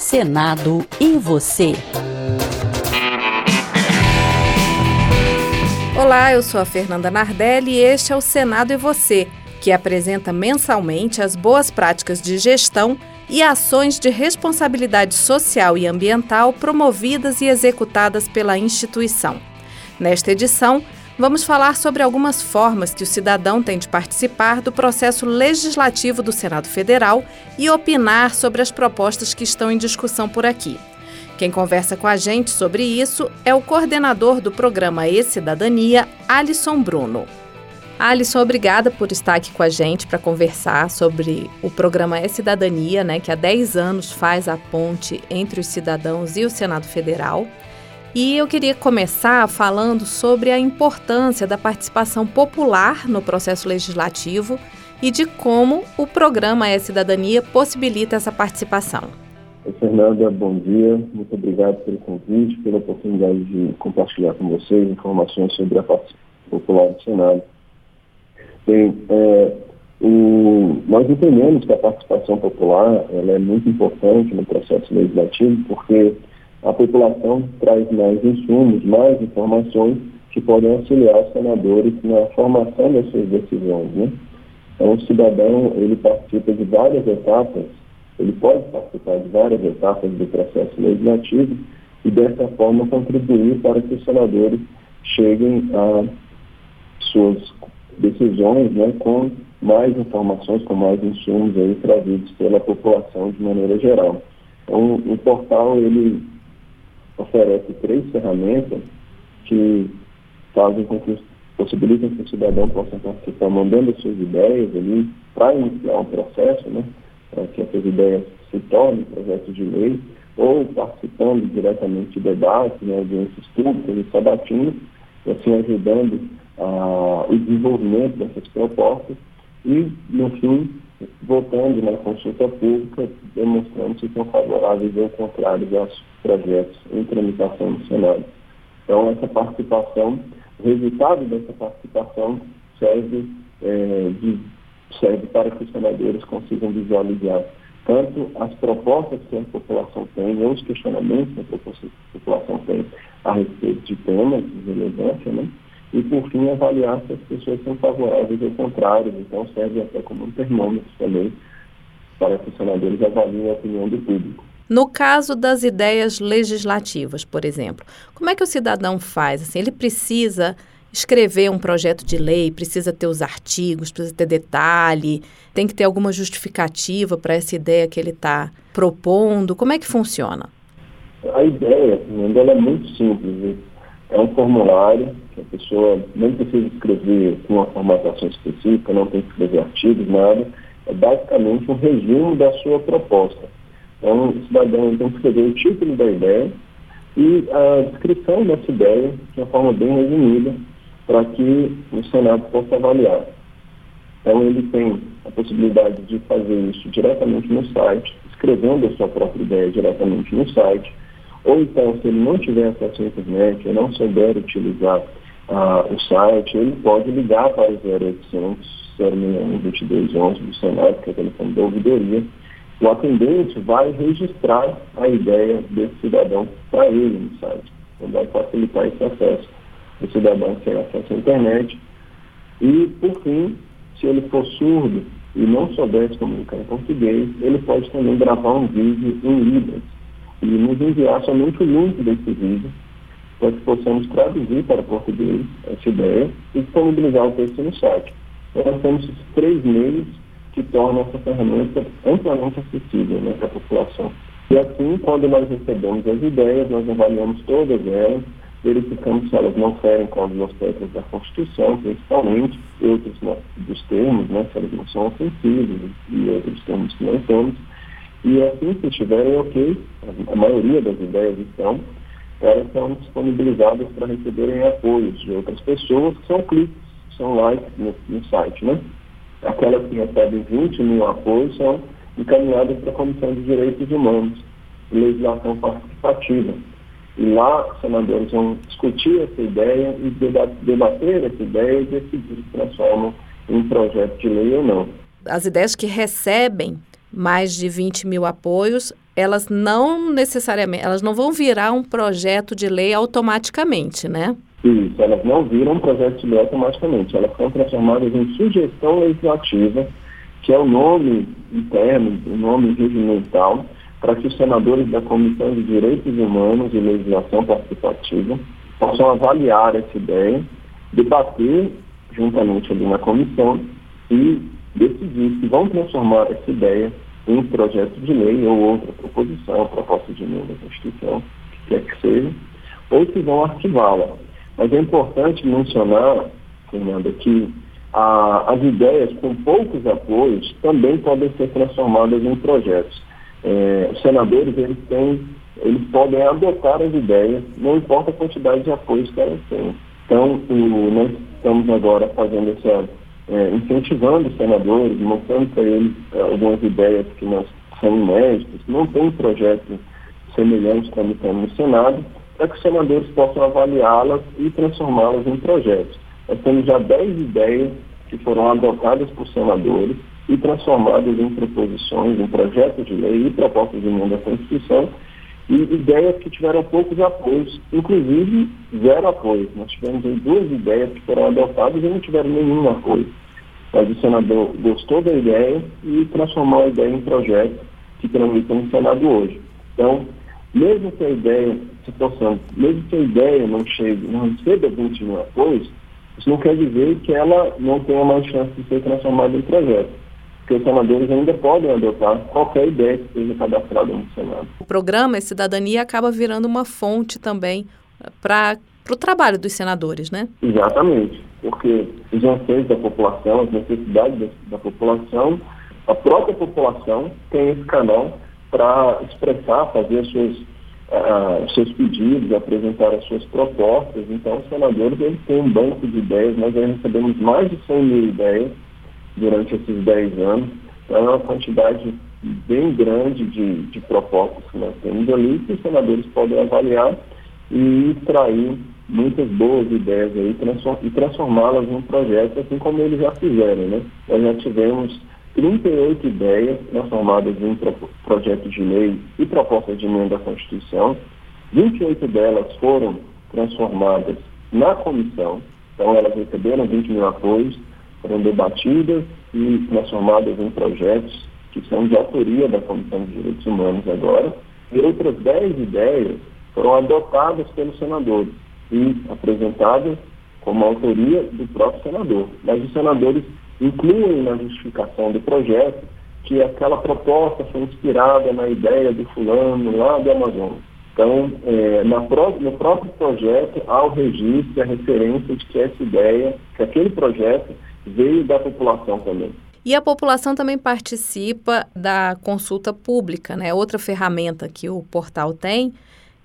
Senado e você. Olá, eu sou a Fernanda Nardelli e este é o Senado e você, que apresenta mensalmente as boas práticas de gestão e ações de responsabilidade social e ambiental promovidas e executadas pela instituição. Nesta edição, vamos falar sobre algumas formas que o cidadão tem de participar do processo legislativo do Senado Federal e opinar sobre as propostas que estão em discussão por aqui. Quem conversa com a gente sobre isso é o coordenador do programa E-Cidadania, Alisson Bruno. Alisson, obrigada por estar aqui com a gente para conversar sobre o programa E-Cidadania, né, que há 10 anos faz a ponte entre os cidadãos e o Senado Federal. E eu queria começar falando sobre a importância da participação popular no processo legislativo e de como o programa É Cidadania possibilita essa participação. Oi, Fernanda, bom dia. Muito obrigado pelo convite, pela oportunidade de compartilhar com vocês informações sobre a participação popular do Senado. Bem, é, o, nós entendemos que a participação popular ela é muito importante no processo legislativo, porque a população traz mais insumos, mais informações que podem auxiliar os senadores na formação das suas decisões. Né? Então, o cidadão ele participa de várias etapas, ele pode participar de várias etapas do processo legislativo e, dessa forma, contribuir para que os senadores cheguem a suas decisões né, com mais informações, com mais insumos aí trazidos pela população de maneira geral. Então, o portal ele oferece três ferramentas que fazem com que possibilitam que o cidadão possa participar mandando suas ideias ali para iniciar um processo, né, para que essas ideias se tornem projetos de lei, ou participando diretamente de debates, né, audiências públicas e sabatinas, assim ajudando o desenvolvimento dessas propostas e, no fim, voltando na consulta pública, demonstrando se são favoráveis ou contrários aos projetos em tramitação no Senado. Então, essa participação, o resultado dessa participação serve, é, de, serve para que os senadores consigam visualizar tanto as propostas que a população tem, ou os questionamentos que a população tem a respeito de temas de relevância, né? E, por fim, avaliar se as pessoas são favoráveis ou contrárias. Então, serve até como um termômetro também para que os senadores avaliem a opinião do público. No caso das ideias legislativas, por exemplo, como é que o cidadão faz? Assim, ele precisa escrever um projeto de lei, precisa ter os artigos, precisa ter detalhe, tem que ter alguma justificativa para essa ideia que ele está propondo. Como é que funciona? A ideia, ela é muito simples. É um formulário a pessoa não precisa escrever com uma formatação específica, não tem que escrever artigos, nada. É basicamente um resumo da sua proposta. Então, o cidadão tem que escrever o título da ideia e a descrição dessa ideia de uma forma bem resumida para que o Senado possa avaliar. Então, ele tem a possibilidade de fazer isso diretamente no site, escrevendo a sua própria ideia diretamente no site, ou então, se ele não tiver acesso à internet ou não souber utilizar o site, ele pode ligar para o 0800 061 2211 do Senado, que é o telefone da ouvidoria. O atendente vai registrar a ideia desse cidadão para ele no site. Então, vai facilitar esse acesso do cidadão sem acesso à internet. E, por fim, se ele for surdo e não souber se comunicar em português, ele pode também gravar um vídeo em Libras e nos enviar somente o link desse vídeo para que possamos traduzir para português essa ideia e disponibilizar o texto no site. Então, nós temos três meios que tornam essa ferramenta amplamente acessível né, para a população. E assim, quando nós recebemos as ideias, nós avaliamos todas elas, verificamos se elas não ferem com os aspectos da Constituição, principalmente, outros né, dos termos, né, se elas não são ofensivos e outros termos que nós temos, e assim, se estiverem ok, a maioria das ideias estão, elas são disponibilizadas para receberem apoios de outras pessoas, que são cliques, são likes no, no site, né? Aquelas que recebem 20 mil apoios são encaminhadas para a Comissão de Direitos Humanos Legislação Participativa. E lá, senadores vão discutir essa ideia e debater essa ideia e decidir se transformam em projeto de lei ou não. As ideias que recebem mais de 20 mil apoios, elas não necessariamente, elas não vão virar um projeto de lei automaticamente, né? Isso, elas não viram um projeto de lei automaticamente, elas são transformadas em sugestão legislativa, que é o nome interno, o nome regimental, para que os senadores da Comissão de Direitos Humanos e Legislação Participativa possam avaliar essa ideia, debater juntamente ali na comissão e decidir se vão transformar essa ideia em projeto de lei ou outra proposição, proposta de emenda da Constituição, que quer que seja, ou se vão arquivá-la. Mas é importante mencionar, Fernanda, que a, as ideias com poucos apoios também podem ser transformadas em projetos. É, os senadores eles têm, eles podem adotar as ideias, não importa a quantidade de apoios que elas têm. Então, o, nós estamos agora fazendo essa, é, incentivando os senadores, mostrando para eles é, algumas ideias que nós são inéditas, não tem projeto semelhante tramitando no Senado, para que os senadores possam avaliá-las e transformá-las em projetos. Nós temos já 10 ideias que foram adotadas por senadores e transformadas em proposições, em projetos de lei e propostas de emenda à Constituição, e ideias que tiveram poucos apoios, inclusive zero apoio. Nós tivemos duas ideias que foram adotadas e não tiveram nenhum apoio. Mas o senador gostou da ideia e transformou a ideia em projeto que tramita no Senado hoje. Então, mesmo que a ideia, possamos, mesmo que a ideia não chegue, não receba 20 mil apoios, isso não quer dizer que ela não tenha mais chance de ser transformada em projeto que os senadores ainda podem adotar qualquer ideia que seja cadastrada no Senado. O programa é Cidadania acaba virando uma fonte também eh, para o trabalho dos senadores, né? Exatamente, porque os anseios da população, as necessidades da, da população, a própria população tem esse canal para expressar, fazer suas, uh, seus pedidos, apresentar as suas propostas. Então, os senadores eles têm um banco de ideias, nós já recebemos mais de 100 mil ideias durante esses 10 anos. Então, é uma quantidade bem grande de, de propostas que nós temos ali, que os senadores podem avaliar e extrair muitas boas ideias aí e transformá-las em um projeto, assim como eles já fizeram. Né? Nós já tivemos 38 ideias transformadas em pro, projetos de lei e propostas de emenda à Constituição. 28 delas foram transformadas na comissão, então elas receberam 20 mil apoios, foram debatidas e transformadas em projetos que são de autoria da Comissão de Direitos Humanos agora, e outras dez ideias foram adotadas pelos senadores e apresentadas como autoria do próprio senador. Mas os senadores incluem na justificação do projeto que aquela proposta foi inspirada na ideia do fulano lá do Amazonas. Então, é, pró no próprio projeto há o registro, a referência de que essa ideia, que aquele projeto veio da população também. E a população também participa da consulta pública, né? Outra ferramenta que o portal tem,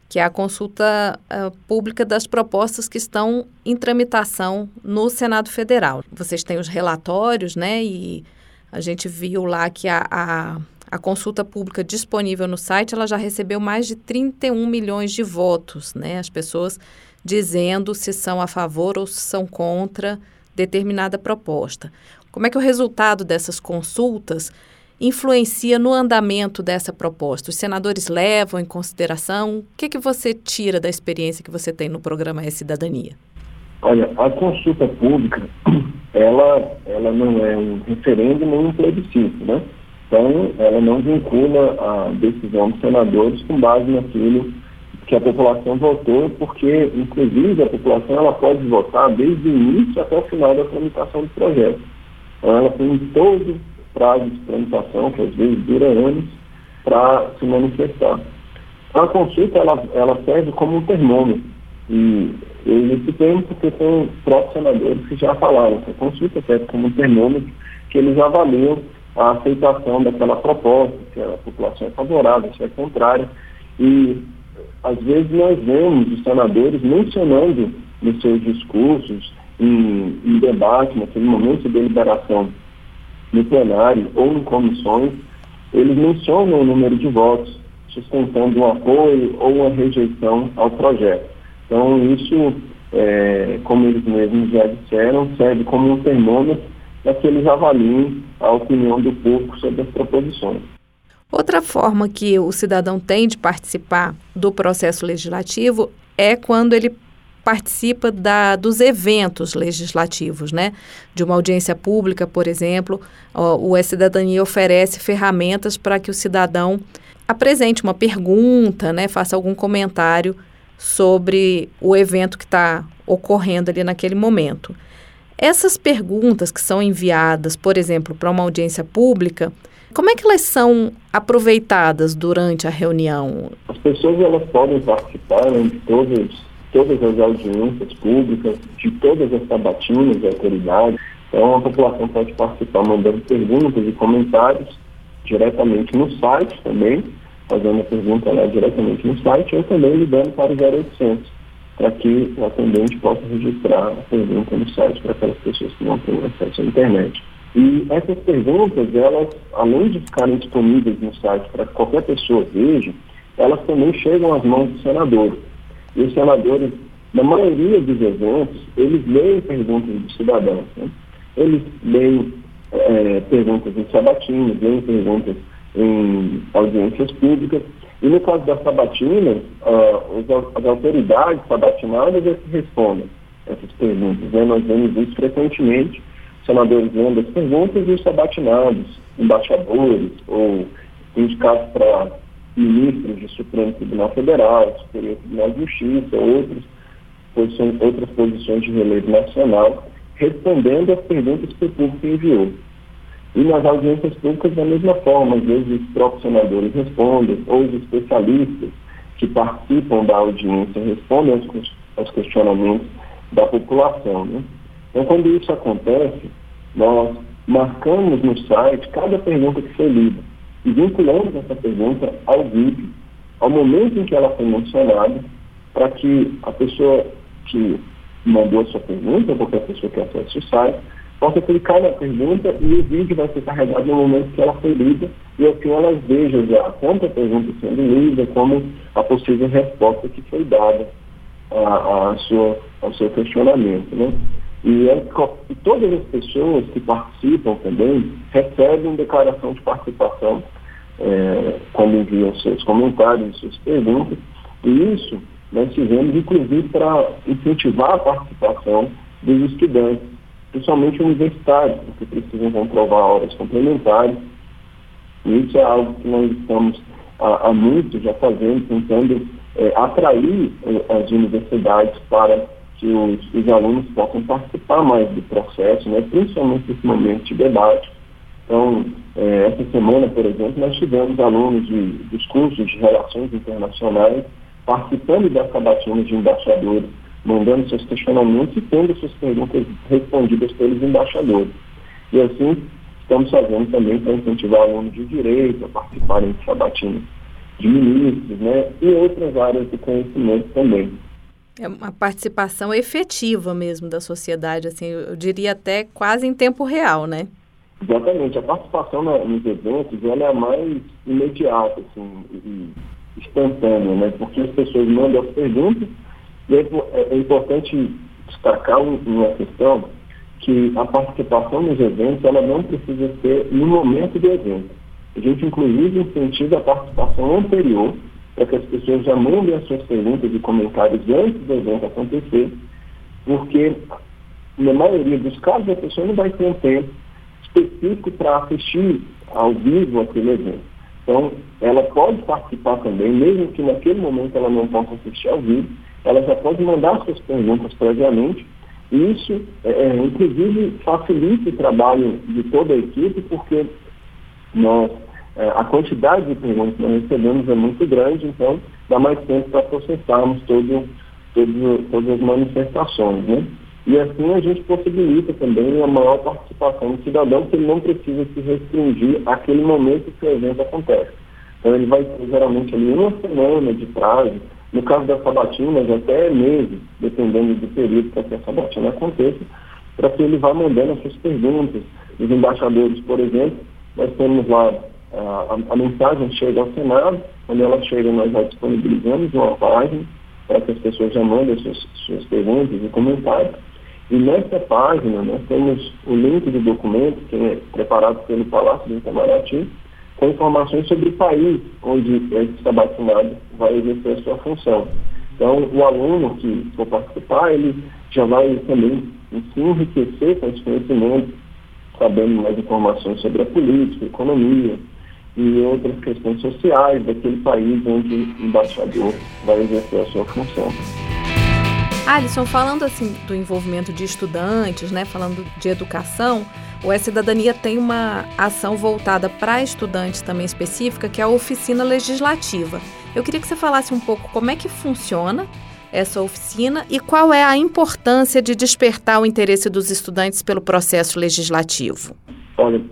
que é a consulta uh, pública das propostas que estão em tramitação no Senado Federal. Vocês têm os relatórios, né? E a gente viu lá que a, a, a consulta pública disponível no site, ela já recebeu mais de 31 milhões de votos, né? As pessoas dizendo se são a favor ou se são contra determinada proposta. Como é que o resultado dessas consultas influencia no andamento dessa proposta? Os senadores levam em consideração? O que, que você tira da experiência que você tem no programa E-Cidadania? Olha, a consulta pública, ela, ela não é um referendo nem um plebiscito, né? Então, ela não vincula a decisão dos senadores com base naquilo que a população votou, porque, inclusive, a população ela pode votar desde o início até o final da tramitação do projeto. Então, ela tem todo prazo de tramitação, que às vezes dura anos, para se manifestar. A consulta ela, ela serve como um termômetro. E eu esse termo porque são próprios senadores que já falaram que a consulta serve como um termômetro que eles avaliam a aceitação daquela proposta, se a população é favorável, se é contrária. E às vezes nós vemos os senadores mencionando nos seus discursos, em, em debate, naquele momento de deliberação no plenário ou em comissões, eles mencionam o número de votos, sustentando um apoio ou uma rejeição ao projeto. Então, isso, é, como eles mesmos já disseram, serve como um termômetro para que eles avaliem a opinião do público sobre as proposições. Outra forma que o cidadão tem de participar do processo legislativo é quando ele participa da, dos eventos legislativos, né? De uma audiência pública, por exemplo, o E-Cidadania oferece ferramentas para que o cidadão apresente uma pergunta, né? Faça algum comentário sobre o evento que está ocorrendo ali naquele momento. Essas perguntas que são enviadas, por exemplo, para uma audiência pública, como é que elas são aproveitadas durante a reunião? As pessoas elas podem participar de todas, todas as audiências públicas, de todas as sabatinas de autoridades. Então a população pode participar mandando perguntas e comentários diretamente no site também, fazendo a pergunta lá diretamente no site ou também ligando para o 0800 para que o atendente possa registrar a pergunta no site para aquelas pessoas que não têm acesso à internet. E essas perguntas, elas, além de ficarem disponíveis no site para que qualquer pessoa veja, elas também chegam às mãos dos senadores. E os senadores, na maioria dos eventos, eles leem perguntas dos cidadãos. Né? Eles leem é, perguntas em sabatinas, leem perguntas em audiências públicas e no caso das sabatinas, uh, as autoridades sabatinadas é que respondem essas perguntas. Né? Nós vemos isso frequentemente, senadores lendo as perguntas e os sabatinados, embaixadores ou indicados para ministros do Supremo Tribunal Federal, Superior Tribunal de Justiça, outros, posições, outras posições de relevo nacional, respondendo às perguntas que o público enviou. E nas audiências públicas, da mesma forma, às vezes os próprios senadores respondem, ou os especialistas que participam da audiência respondem aos, aos questionamentos da população. Né? Então, quando isso acontece, nós marcamos no site cada pergunta que foi lida e vinculamos essa pergunta ao vídeo, ao momento em que ela foi mencionada, para que a pessoa que mandou a sua pergunta, ou qualquer pessoa que acesse o site, possa clicar na pergunta e o vídeo vai ser carregado no momento que ela foi lida e assim elas vejam já tanto a pergunta sendo lida como a possível resposta que foi dada a, a sua, ao seu questionamento. Né? E, é, todas as pessoas que participam também recebem declaração de participação é, quando enviam seus comentários, suas perguntas, e isso nós fizemos inclusive para incentivar a participação dos estudantes principalmente universitários, porque precisam comprovar horas complementares. E isso é algo que nós estamos há, há muito já fazendo, tentando é, atrair é, as universidades para que os, os, alunos possam participar mais do processo, né, principalmente nesse momento de debate. Então, é, essa semana, por exemplo, nós tivemos alunos de, dos cursos de Relações Internacionais participando das sabatinas de embaixadores mandando seus questionamentos e tendo suas perguntas respondidas pelos embaixadores. E assim, estamos fazendo também para incentivar alunos de direito a participarem de sabatinas de ministros, né, e outras áreas de conhecimento também. É uma participação efetiva mesmo da sociedade, assim, eu diria até quase em tempo real, né? Exatamente. A participação nos eventos ela é mais imediata, assim, e instantânea, né? Porque as pessoas mandam as perguntas e é, é, é importante destacar uma questão que a participação nos eventos ela não precisa ser no momento do evento. A gente, inclusive, incentiva a participação anterior para que as pessoas já mandem as suas perguntas e comentários antes do evento acontecer, porque na maioria dos casos a pessoa não vai ter um tempo específico para assistir ao vivo aquele evento. Então, ela pode participar também, mesmo que naquele momento ela não possa assistir ao vivo, ela já pode mandar suas perguntas previamente. E isso, é, é, inclusive, facilita o trabalho de toda a equipe, porque nós, é, a quantidade de perguntas que nós recebemos é muito grande, então dá mais tempo para processarmos todo, todo, todas as manifestações. Né? E assim a gente possibilita também a maior participação do cidadão, que ele não precisa se restringir àquele momento que o evento acontece. Então ele vai ter geralmente ali uma semana de prazo no caso das sabatinas, até meses, dependendo do período para que a sabatina aconteça, para que ele vá mandando as suas perguntas. Os embaixadores, por exemplo, nós temos lá a, a, mensagem chega ao Senado, quando ela chega nós já disponibilizamos uma página para que as pessoas já mandem suas, suas perguntas e comentários. E nessa página nós temos o link do documento, que é preparado pelo Palácio do Itamaraty, com informações sobre o país onde esse fundado vai exercer a sua função. Então, o aluno que for participar, ele já vai também se enriquecer com esse conhecimento, sabendo mais informações sobre a política, a economia e outras questões sociais daquele país onde o embaixador vai exercer a sua função. Alisson, falando assim do envolvimento de estudantes, né, falando de educação, o E-Cidadania tem uma ação voltada para estudantes também específica, que é a oficina legislativa. Eu queria que você falasse um pouco como é que funciona essa oficina e qual é a importância de despertar o interesse dos estudantes pelo processo legislativo. Olha,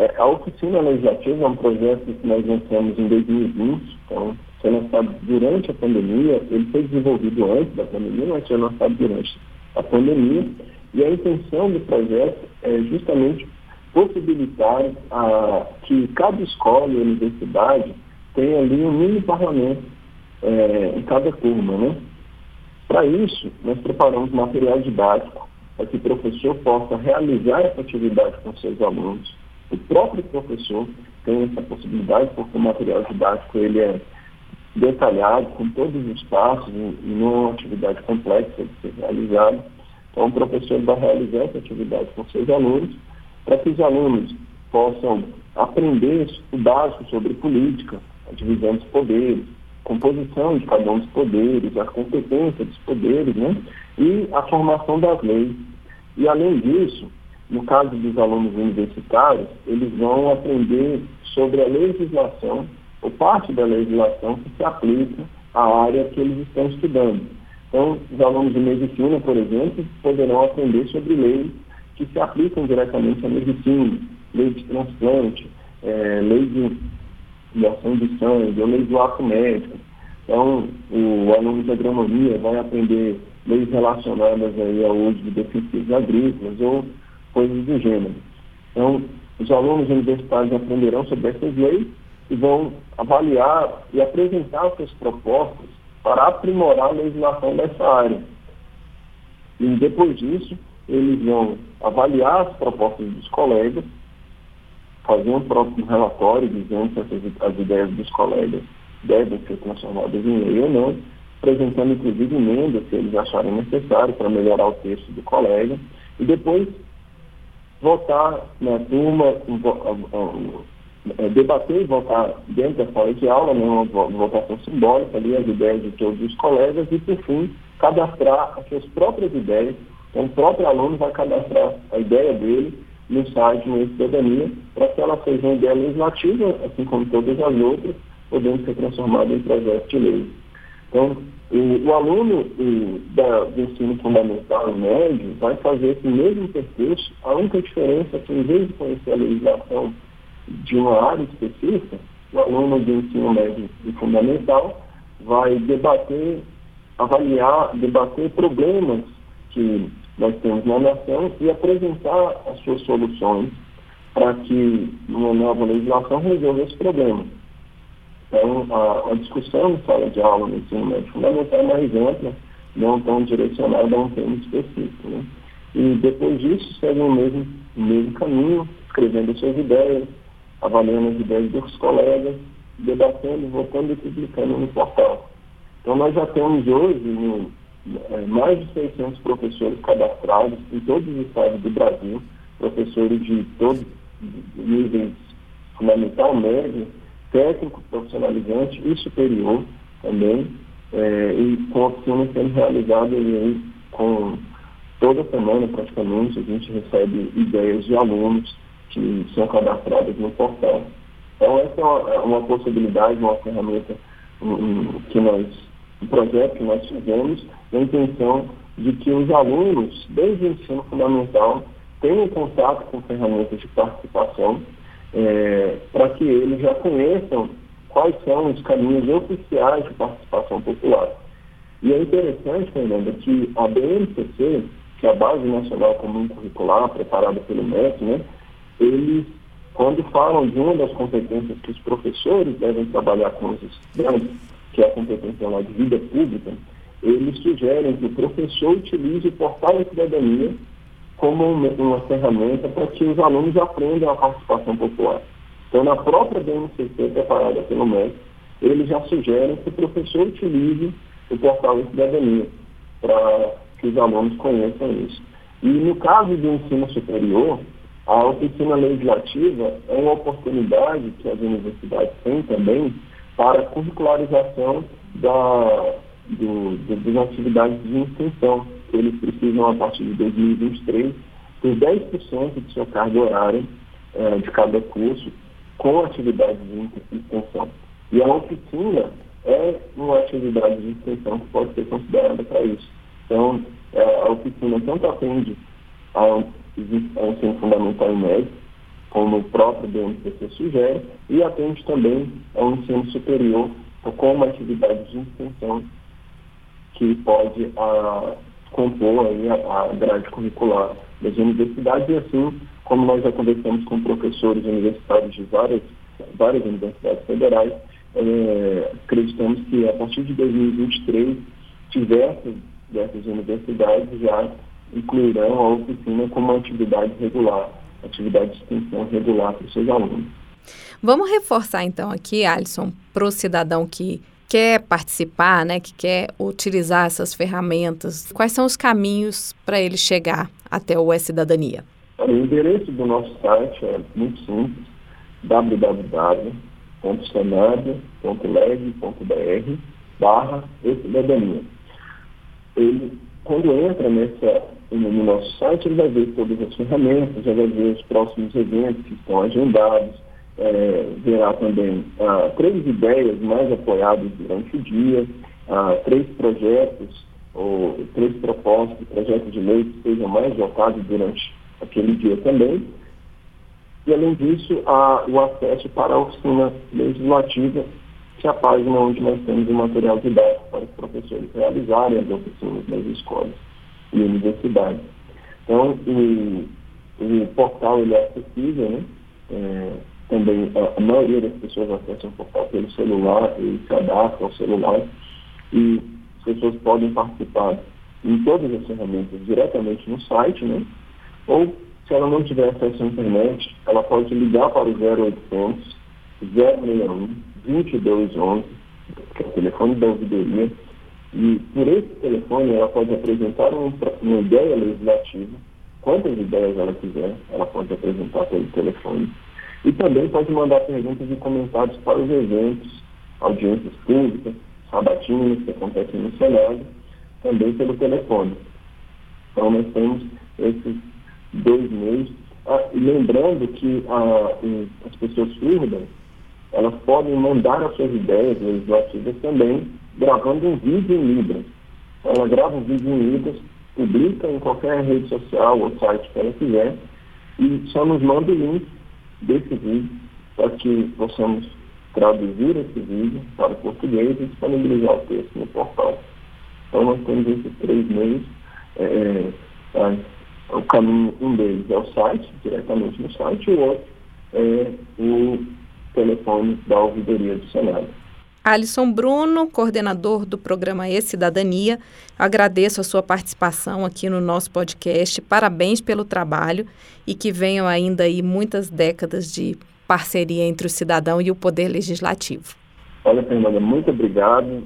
é, a oficina legislativa é um projeto que nós lançamos em 2020, então foi lançado durante a pandemia, ele foi desenvolvido antes da pandemia, mas foi lançado durante a pandemia, e a intenção do projeto é justamente possibilitar a, que cada escola e universidade tenha ali um mini parlamento é, em cada turma, né? Para isso, nós preparamos material didático para que o professor possa realizar essa atividade com seus alunos. O próprio professor tem essa possibilidade, porque o material didático ele é detalhado, com todos os passos, e não é atividade complexa de ser realizada. Então, o professor vai realizar essa atividade com seus alunos, para que os alunos possam aprender o básico sobre política, a divisão dos poderes, composição de cada um dos poderes, a competência dos poderes, né? E a formação das leis. E, além disso, no caso dos alunos universitários, eles vão aprender sobre a legislação ou parte da legislação que se aplica à área que eles estão estudando. Então, os alunos de medicina, por exemplo, poderão aprender sobre leis que se aplicam diretamente à medicina, lei de transplante, é, lei de doação de sangue, ou lei do ato médico. Então, o aluno de agronomia vai aprender leis relacionadas aí ao uso de defensivos agrícolas ou coisas do gênero. Então, os alunos universitários aprenderão sobre essas leis e vão avaliar e apresentar suas propostas para aprimorar a legislação dessa área. E depois disso, eles vão avaliar as propostas dos colegas, fazer um próprio relatório dizendo se essas, as ideias dos colegas devem ser transformadas em lei ou não, apresentando inclusive emendas se eles acharem necessário para melhorar o texto do colega, e depois votar na turma, é, debater e votar dentro da sala de aula, né, uma votação simbólica ali, as ideias de todos os colegas e, por fim, cadastrar as suas próprias ideias. Então, o próprio aluno vai cadastrar a ideia dele no site no Cidadania para que ela seja uma ideia legislativa, assim como todas as outras, podendo ser transformada em projeto de lei. Então, o, o aluno o, da, do ensino fundamental e médio vai fazer esse mesmo percurso, a única diferença é que, em vez de conhecer a legislação de uma área específica, o aluno de ensino médio e fundamental vai debater, avaliar, debater problemas que nós temos na nação e apresentar as suas soluções para que uma nova legislação resolva esse problema. Então, a, a discussão em sala de aula no ensino médio fundamental é mais ampla, não tão direcionada a um tema específico. Né? E depois disso, segue o mesmo, mesmo caminho, escrevendo suas ideias, avaliando as ideias dos colegas, debatendo, votando e publicando no portal. Então, nós já temos hoje no, é, mais de 600 professores cadastrados em todos os estados do Brasil, professores de todos os níveis fundamental, médio, técnico, profissionalizante e superior também, é, e com oficinas sendo realizadas aí, com toda semana praticamente, a gente recebe ideias de alunos que são cadastradas no portal. Então, essa é uma, uma possibilidade, uma ferramenta um, que nós, um projeto que nós fizemos, na intenção de que os alunos, desde o ensino fundamental, tenham contato com ferramentas de participação, é, para que eles já conheçam quais são os caminhos oficiais de participação popular. E é interessante, Fernanda, que a BNCC, que é a Base Nacional Comum Curricular, preparada pelo MEC, né, eles, quando falam de uma das competências que os professores devem trabalhar com os estudantes, que é a competência lá de vida pública, eles sugerem que o professor utilize o portal da cidadania como uma, ferramenta para que os alunos aprendam a participação popular. Então, na própria BNCC, preparada pelo MEC, eles já sugerem que o professor utilize o portal de cidadania para que os alunos conheçam isso. E no caso do ensino superior, a oficina legislativa é uma oportunidade que as universidades têm também para curricularização da, do, das atividades de extensão. Eles precisam, a partir de 2023, ter 10% de sua carga horária eh, de cada curso com atividades de extensão. E a oficina é uma atividade de extensão que pode ser considerada para isso. Então, eh, a oficina tanto atende ao, ensino fundamental e médio, como o próprio BNPC sugere, e atende também ao ensino superior com uma atividade de extensão que pode a, compor aí a, a grade curricular das universidades e assim como nós já conversamos com professores universitários de várias, várias universidades federais, é, acreditamos que a partir de 2023 diversas dessas universidades já incluirão a oficina como atividade regular, atividade de extensão regular para os seus alunos. Vamos reforçar então aqui, Alisson, para o cidadão que quer participar, né, que quer utilizar essas ferramentas, quais são os caminhos para ele chegar até o E-Cidadania? O endereço do nosso site é muito simples, www.senado.leg.br barra e-cidadania. Ele, quando entra nessa, no nosso site, ele vai ver todas as ferramentas, já vai ver os próximos eventos que estão agendados, é, verá também ah, três ideias mais apoiadas durante o dia, ah, três projetos ou três propostas, projetos de lei que sejam mais votados durante aquele dia também. E, além disso, há o acesso para a oficina legislativa, que é a página onde nós temos o material didático para os professores realizarem as oficinas nas escolas e universidades. Então, o, o portal ele é acessível, né? É, também a, maioria das pessoas acessam o portal pelo celular e cadastram ao celular e as pessoas podem participar em todas as ferramentas diretamente no site, né? Ou se ela não tiver acesso à internet, ela pode ligar para o 0800 061 2211, que é o telefone da ouvidoria, e por esse telefone ela pode apresentar um, uma ideia legislativa, quantas ideias ela quiser, ela pode apresentar pelo telefone e também pode mandar perguntas e comentários para os eventos, audiências públicas, sabatinas que acontecem no Senado, também pelo telefone. Então nós temos esses dois meios. Ah, lembrando que ah, as pessoas surdas, elas podem mandar as suas ideias legislativas também, gravando um vídeo em Libras. Ela grava um vídeo em Libras, publica em qualquer rede social ou site que ela quiser, e só nos manda o link desse vídeo para que possamos traduzir esse vídeo para o português e disponibilizar o texto no portal. Então nós temos esses três meios. É, é, o caminho, um deles é o site, diretamente no site, e o outro é o telefone da ouvidoria do Senado. Alisson Bruno, coordenador do programa E-Cidadania, agradeço a sua participação aqui no nosso podcast. Parabéns pelo trabalho e que venham ainda aí muitas décadas de parceria entre o cidadão e o poder legislativo. Olha, Fernanda, muito obrigado.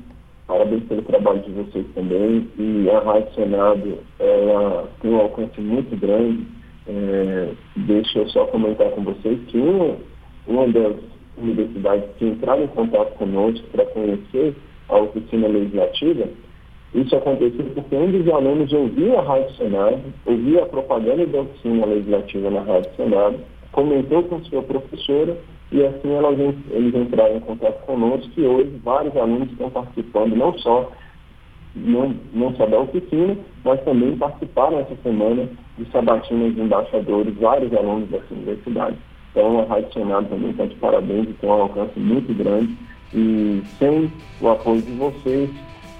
Parabéns pelo trabalho de vocês também. E a Rádio Senado ela tem um alcance muito grande. É, deixa eu só comentar com vocês que uma, uma das universidades que entraram em contato conosco para conhecer a oficina legislativa, isso aconteceu porque um dos alunos ouvia a Rádio Senado, ouvia a propaganda da oficina legislativa na Rádio Senado, comentou com sua professora e assim elas, eles entraram em contato conosco e hoje vários alunos estão participando, não só, não, não só da oficina, mas também participaram essa semana de sabatinas de embaixadores, vários alunos dessa universidade. Então, a Rádio Senado também está de parabéns tem um alcance muito grande. E sem o apoio de vocês,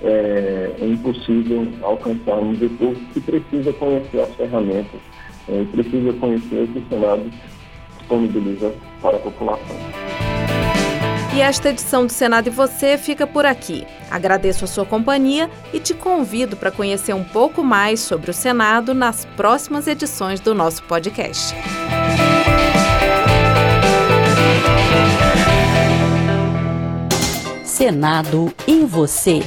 é, é impossível alcançarmos o público que precisa conhecer as ferramentas, é, precisa conhecer o que o Senado disponibiliza para a população. E esta edição do Senado e Você fica por aqui. Agradeço a sua companhia e te convido para conhecer um pouco mais sobre o Senado nas próximas edições do nosso podcast. Senado e você.